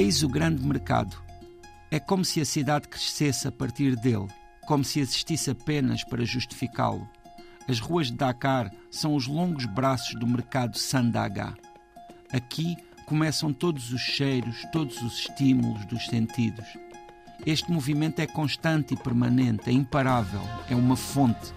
Eis o grande mercado. É como se a cidade crescesse a partir dele, como se existisse apenas para justificá-lo. As ruas de Dakar são os longos braços do mercado Sandaga. Aqui começam todos os cheiros, todos os estímulos dos sentidos. Este movimento é constante e permanente, é imparável, é uma fonte.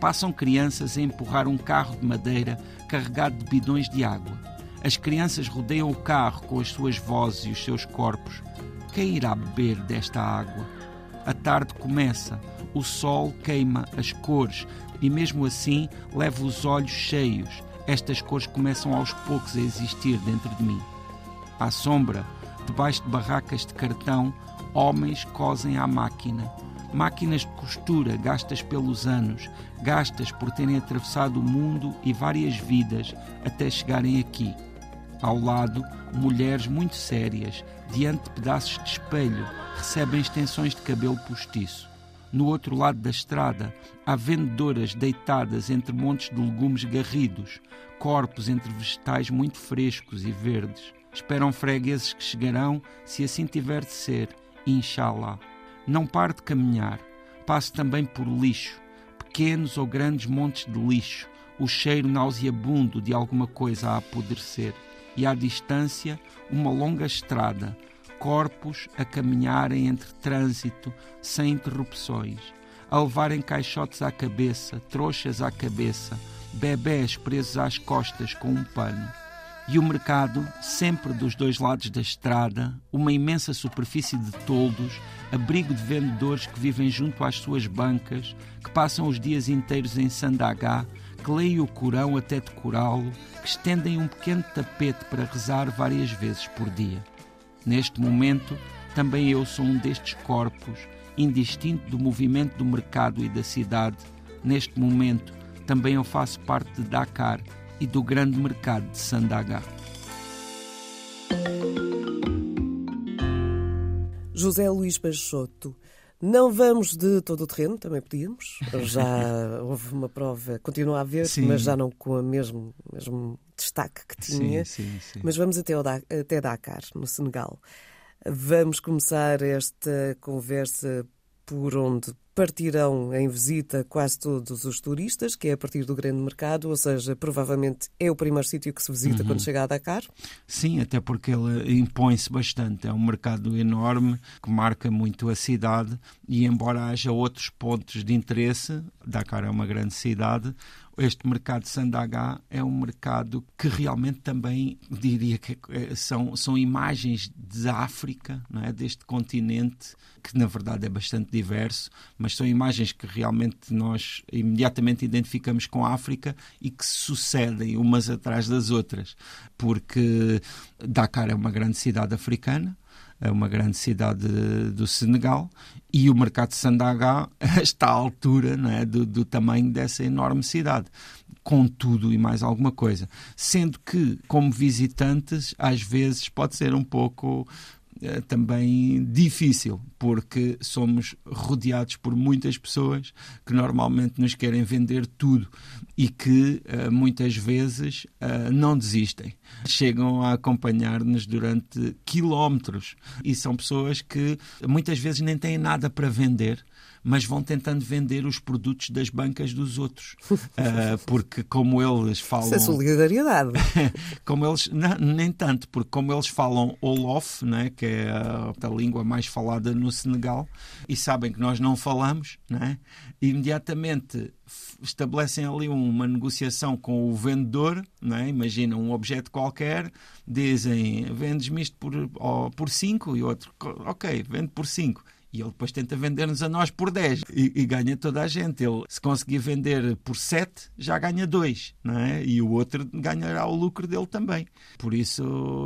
Passam crianças a empurrar um carro de madeira carregado de bidões de água. As crianças rodeiam o carro com as suas vozes e os seus corpos. Quem irá beber desta água? A tarde começa, o sol queima as cores e, mesmo assim, levo os olhos cheios. Estas cores começam aos poucos a existir dentro de mim. À sombra, debaixo de barracas de cartão, homens cosem à máquina. Máquinas de costura gastas pelos anos, gastas por terem atravessado o mundo e várias vidas até chegarem aqui. Ao lado, mulheres muito sérias, diante de pedaços de espelho, recebem extensões de cabelo postiço. No outro lado da estrada, há vendedoras deitadas entre montes de legumes garridos, corpos entre vegetais muito frescos e verdes. Esperam fregueses que chegarão, se assim tiver de ser, inshallah. Não pare de caminhar. Passe também por lixo, pequenos ou grandes montes de lixo, o cheiro nauseabundo de alguma coisa a apodrecer e à distância uma longa estrada, corpos a caminharem entre trânsito sem interrupções, a levarem caixotes à cabeça, trouxas à cabeça, bebés presos às costas com um pano. E o mercado, sempre dos dois lados da estrada, uma imensa superfície de toldos, abrigo de vendedores que vivem junto às suas bancas, que passam os dias inteiros em Sandagá, que leem o Corão até decorá-lo, que estendem um pequeno tapete para rezar várias vezes por dia. Neste momento, também eu sou um destes corpos, indistinto do movimento do mercado e da cidade. Neste momento, também eu faço parte de Dakar e do grande mercado de Sandaga. José Luís Peixoto não vamos de todo o terreno, também podíamos. Já houve uma prova, continua a haver, sim. mas já não com o mesmo, mesmo destaque que tinha. Sim, sim, mas vamos até, até Dakar, no Senegal. Vamos começar esta conversa por onde partirão em visita quase todos os turistas, que é a partir do grande mercado, ou seja, provavelmente é o primeiro sítio que se visita uhum. quando chega a Dakar. Sim, até porque ele impõe-se bastante. É um mercado enorme que marca muito a cidade e, embora haja outros pontos de interesse, Dakar é uma grande cidade, este mercado de Sandagá é um mercado que realmente também diria que é, são, são imagens da África, é? deste continente, que na verdade é bastante diverso, mas são imagens que realmente nós imediatamente identificamos com a África e que sucedem umas atrás das outras, porque Dakar é uma grande cidade africana, é uma grande cidade do Senegal e o mercado de Sandaga está à altura é, do, do tamanho dessa enorme cidade com tudo e mais alguma coisa. Sendo que, como visitantes, às vezes pode ser um pouco também difícil, porque somos rodeados por muitas pessoas que normalmente nos querem vender tudo e que uh, muitas vezes uh, não desistem. Chegam a acompanhar-nos durante quilómetros e são pessoas que muitas vezes nem têm nada para vender mas vão tentando vender os produtos das bancas dos outros. Uh, porque como eles falam... Isso é solidariedade. como eles... Não, nem tanto, porque como eles falam Olof, né, que é a, a língua mais falada no Senegal, e sabem que nós não falamos, né, imediatamente estabelecem ali uma negociação com o vendedor, né? imagina um objeto qualquer, dizem vendes-me isto por 5 por cinco, e outro, ok, vende por 5. E ele depois tenta vender-nos a nós por 10 e, e, ganha toda a gente. Ele, se conseguir vender por 7, já ganha 2, não é? E o outro ganhará o lucro dele também. Por isso,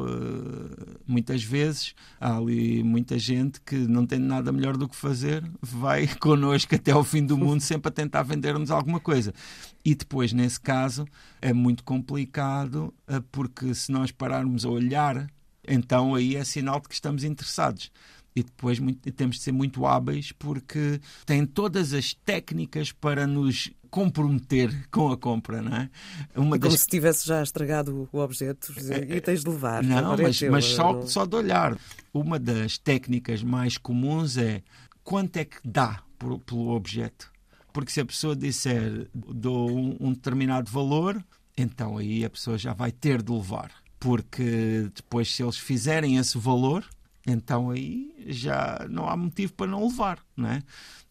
eh, muitas vezes, há ali muita gente que não tem nada melhor do que fazer, vai connosco até ao fim do mundo, sempre a tentar vender-nos alguma coisa. E depois, nesse caso, é muito complicado, eh, porque se nós pararmos a olhar, então aí é sinal de que estamos interessados e depois muito, temos de ser muito hábeis porque têm todas as técnicas para nos comprometer com a compra, não é? Uma é como das... se tivesse já estragado o objeto e tens de levar. Não, mas, mas só, não... só de olhar. uma das técnicas mais comuns é quanto é que dá por, pelo objeto. Porque se a pessoa disser dou um, um determinado valor, então aí a pessoa já vai ter de levar. Porque depois, se eles fizerem esse valor, então aí já não há motivo para não levar, não é?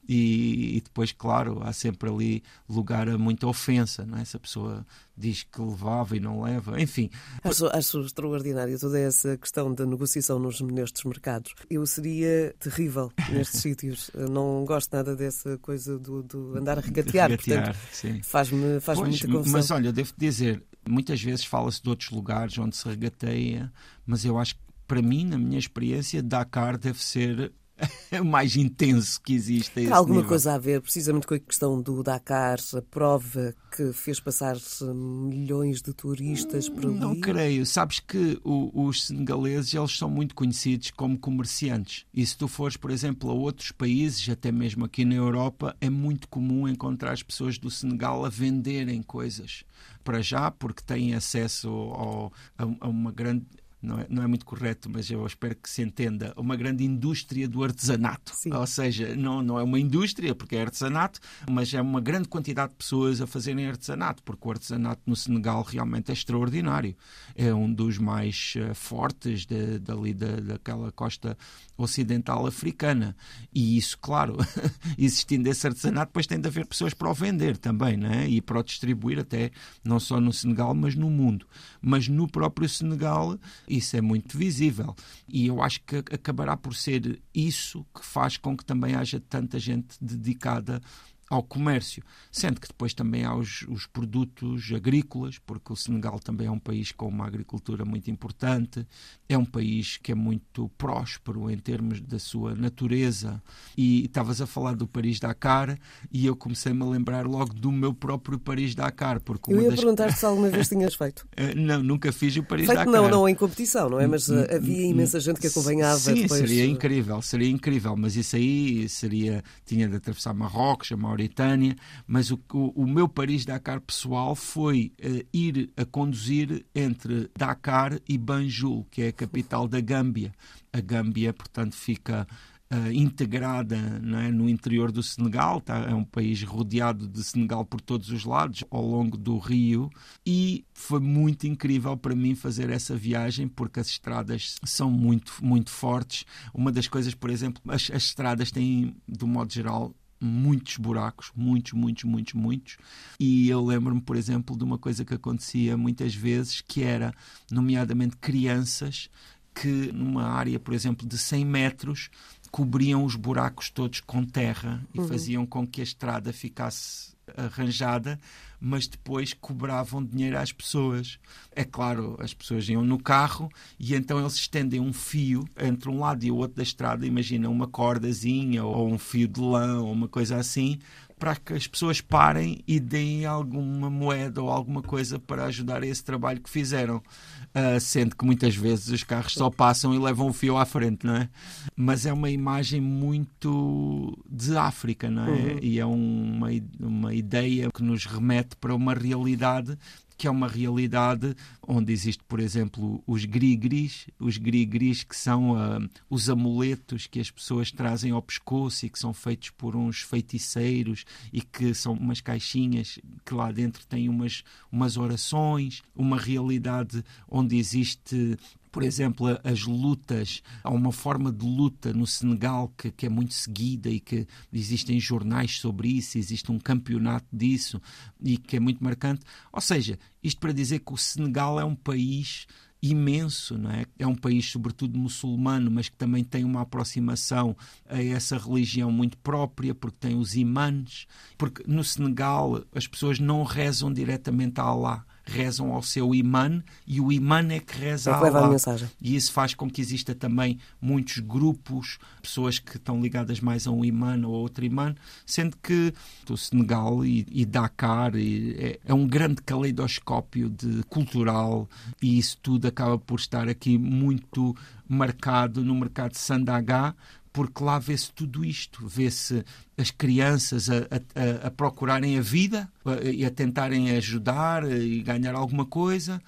E, e, depois, claro, há sempre ali lugar a muita ofensa, não é? Essa pessoa diz que levava e não leva, enfim. Acho, acho extraordinário toda essa questão da negociação nos, nestes mercados. Eu seria terrível nestes sítios. Eu não gosto nada dessa coisa do, do andar a regatear, regatear portanto faz-me faz muita confusão. Mas olha, devo dizer, muitas vezes fala-se de outros lugares onde se regateia, mas eu acho que para mim, na minha experiência, Dakar deve ser o mais intenso que existe. Tem alguma nível. coisa a ver, precisamente com a questão do Dakar, a prova que fez passar milhões de turistas por ali? Não creio. Sabes que o, os senegaleses eles são muito conhecidos como comerciantes. E se tu fores, por exemplo, a outros países, até mesmo aqui na Europa, é muito comum encontrar as pessoas do Senegal a venderem coisas. Para já, porque têm acesso ao, a, a uma grande não é, não é muito correto, mas eu espero que se entenda, uma grande indústria do artesanato. Sim. Ou seja, não, não é uma indústria, porque é artesanato, mas é uma grande quantidade de pessoas a fazerem artesanato, porque o artesanato no Senegal realmente é extraordinário. É um dos mais uh, fortes de, dali da, daquela costa ocidental africana. E isso, claro, existindo esse artesanato, depois tem de haver pessoas para o vender também, né? e para o distribuir até, não só no Senegal, mas no mundo. Mas no próprio Senegal isso é muito visível. E eu acho que acabará por ser isso que faz com que também haja tanta gente dedicada ao comércio, sendo que depois também há os, os, produtos agrícolas, porque o Senegal também é um país com uma agricultura muito importante, é um país que é muito próspero em termos da sua natureza. E estavas a falar do Paris-Dakar e eu comecei-me a lembrar logo do meu próprio Paris-Dakar. Porque eu ia das... perguntar se alguma vez tinhas feito. Eh, não, nunca fiz o Paris-Dakar. Não, não em competição, não é? Mas uh, havia imensa gente que acompanhava. Sim, depois... seria incrível, seria incrível, mas isso aí seria, tinha de atravessar Marrocos, a Mauritânia, mas o, o, o meu Paris-Dakar pessoal foi uh, ir a conduzir entre Dakar e Banjul, que é a capital da Gâmbia. A Gâmbia, portanto, fica Uh, integrada é, no interior do Senegal, tá? é um país rodeado de Senegal por todos os lados, ao longo do rio, e foi muito incrível para mim fazer essa viagem porque as estradas são muito, muito fortes. Uma das coisas, por exemplo, as, as estradas têm, do modo geral, muitos buracos, muitos, muitos, muitos, muitos. E eu lembro-me, por exemplo, de uma coisa que acontecia muitas vezes, que era, nomeadamente, crianças que numa área, por exemplo, de 100 metros, cobriam os buracos todos com terra e uhum. faziam com que a estrada ficasse arranjada, mas depois cobravam dinheiro às pessoas. É claro, as pessoas iam no carro e então eles estendem um fio entre um lado e o outro da estrada, imagina uma cordazinha ou um fio de lã ou uma coisa assim, para que as pessoas parem e deem alguma moeda ou alguma coisa para ajudar a esse trabalho que fizeram. Uh, sendo que muitas vezes os carros só passam e levam o fio à frente, não é? Mas é uma imagem muito de África, não é? Uhum. E é uma, uma ideia que nos remete para uma realidade que é uma realidade onde existe, por exemplo, os grigris, os grigris que são uh, os amuletos que as pessoas trazem ao pescoço e que são feitos por uns feiticeiros e que são umas caixinhas que lá dentro têm umas, umas orações, uma realidade onde existe por exemplo, as lutas, há uma forma de luta no Senegal que, que, é muito seguida e que existem jornais sobre isso, existe um campeonato disso e que é muito marcante. Ou seja, isto para dizer que o Senegal é um país imenso, não é? É um país sobretudo muçulmano, mas que também tem uma aproximação a essa religião muito própria, porque tem os imãs, porque no Senegal as pessoas não rezam diretamente a Allah rezam ao seu imã e o imã é que reza é a mensagem. E isso faz com que exista também muitos grupos, pessoas que estão ligadas mais a um imã ou a outro imã, sendo que o Senegal e, e Dakar e, é, é, um grande caleidoscópio de cultural e isso tudo acaba por estar aqui muito marcado no mercado de Sandagá, porque lá vê-se tudo isto, vê-se as crianças a, a, a, procurarem a vida e a tentarem ajudar e ganhar alguma coisa,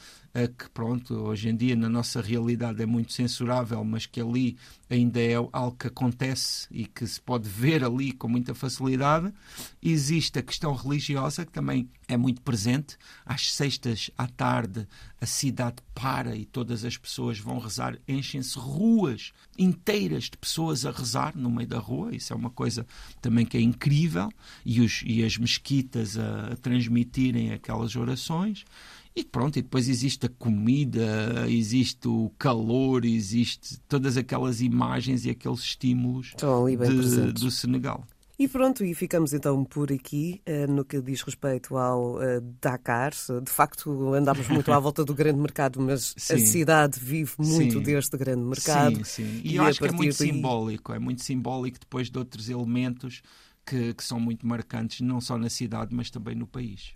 que pronto, hoje em dia na nossa realidade é muito censurável, mas que ali ainda é algo que acontece e que se pode ver ali com muita facilidade. Existe a questão religiosa, que também é muito presente. Às sextas à tarde, a cidade para e todas as pessoas vão rezar, enchem-se ruas inteiras de pessoas a rezar no meio da rua. Isso é uma coisa também que é incrível. E, os, e as mesquitas a, a transmitirem aquelas orações. E pronto, e depois existe a comida, existe o calor, existe todas aquelas imagens e aqueles estímulos de, do Senegal. E pronto, e ficamos então por aqui eh, no que diz respeito ao eh, Dakar. De facto, andamos muito à volta do grande mercado, mas sim. a cidade vive muito sim. deste grande mercado. Sim, sim. E, e eu acho que é muito daí... simbólico, é muito simbólico depois de outros elementos que, que são muito marcantes, não só na cidade, mas também no país.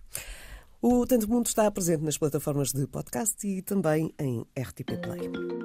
O Tanto Mundo está presente nas plataformas de podcast e também em RTP Play.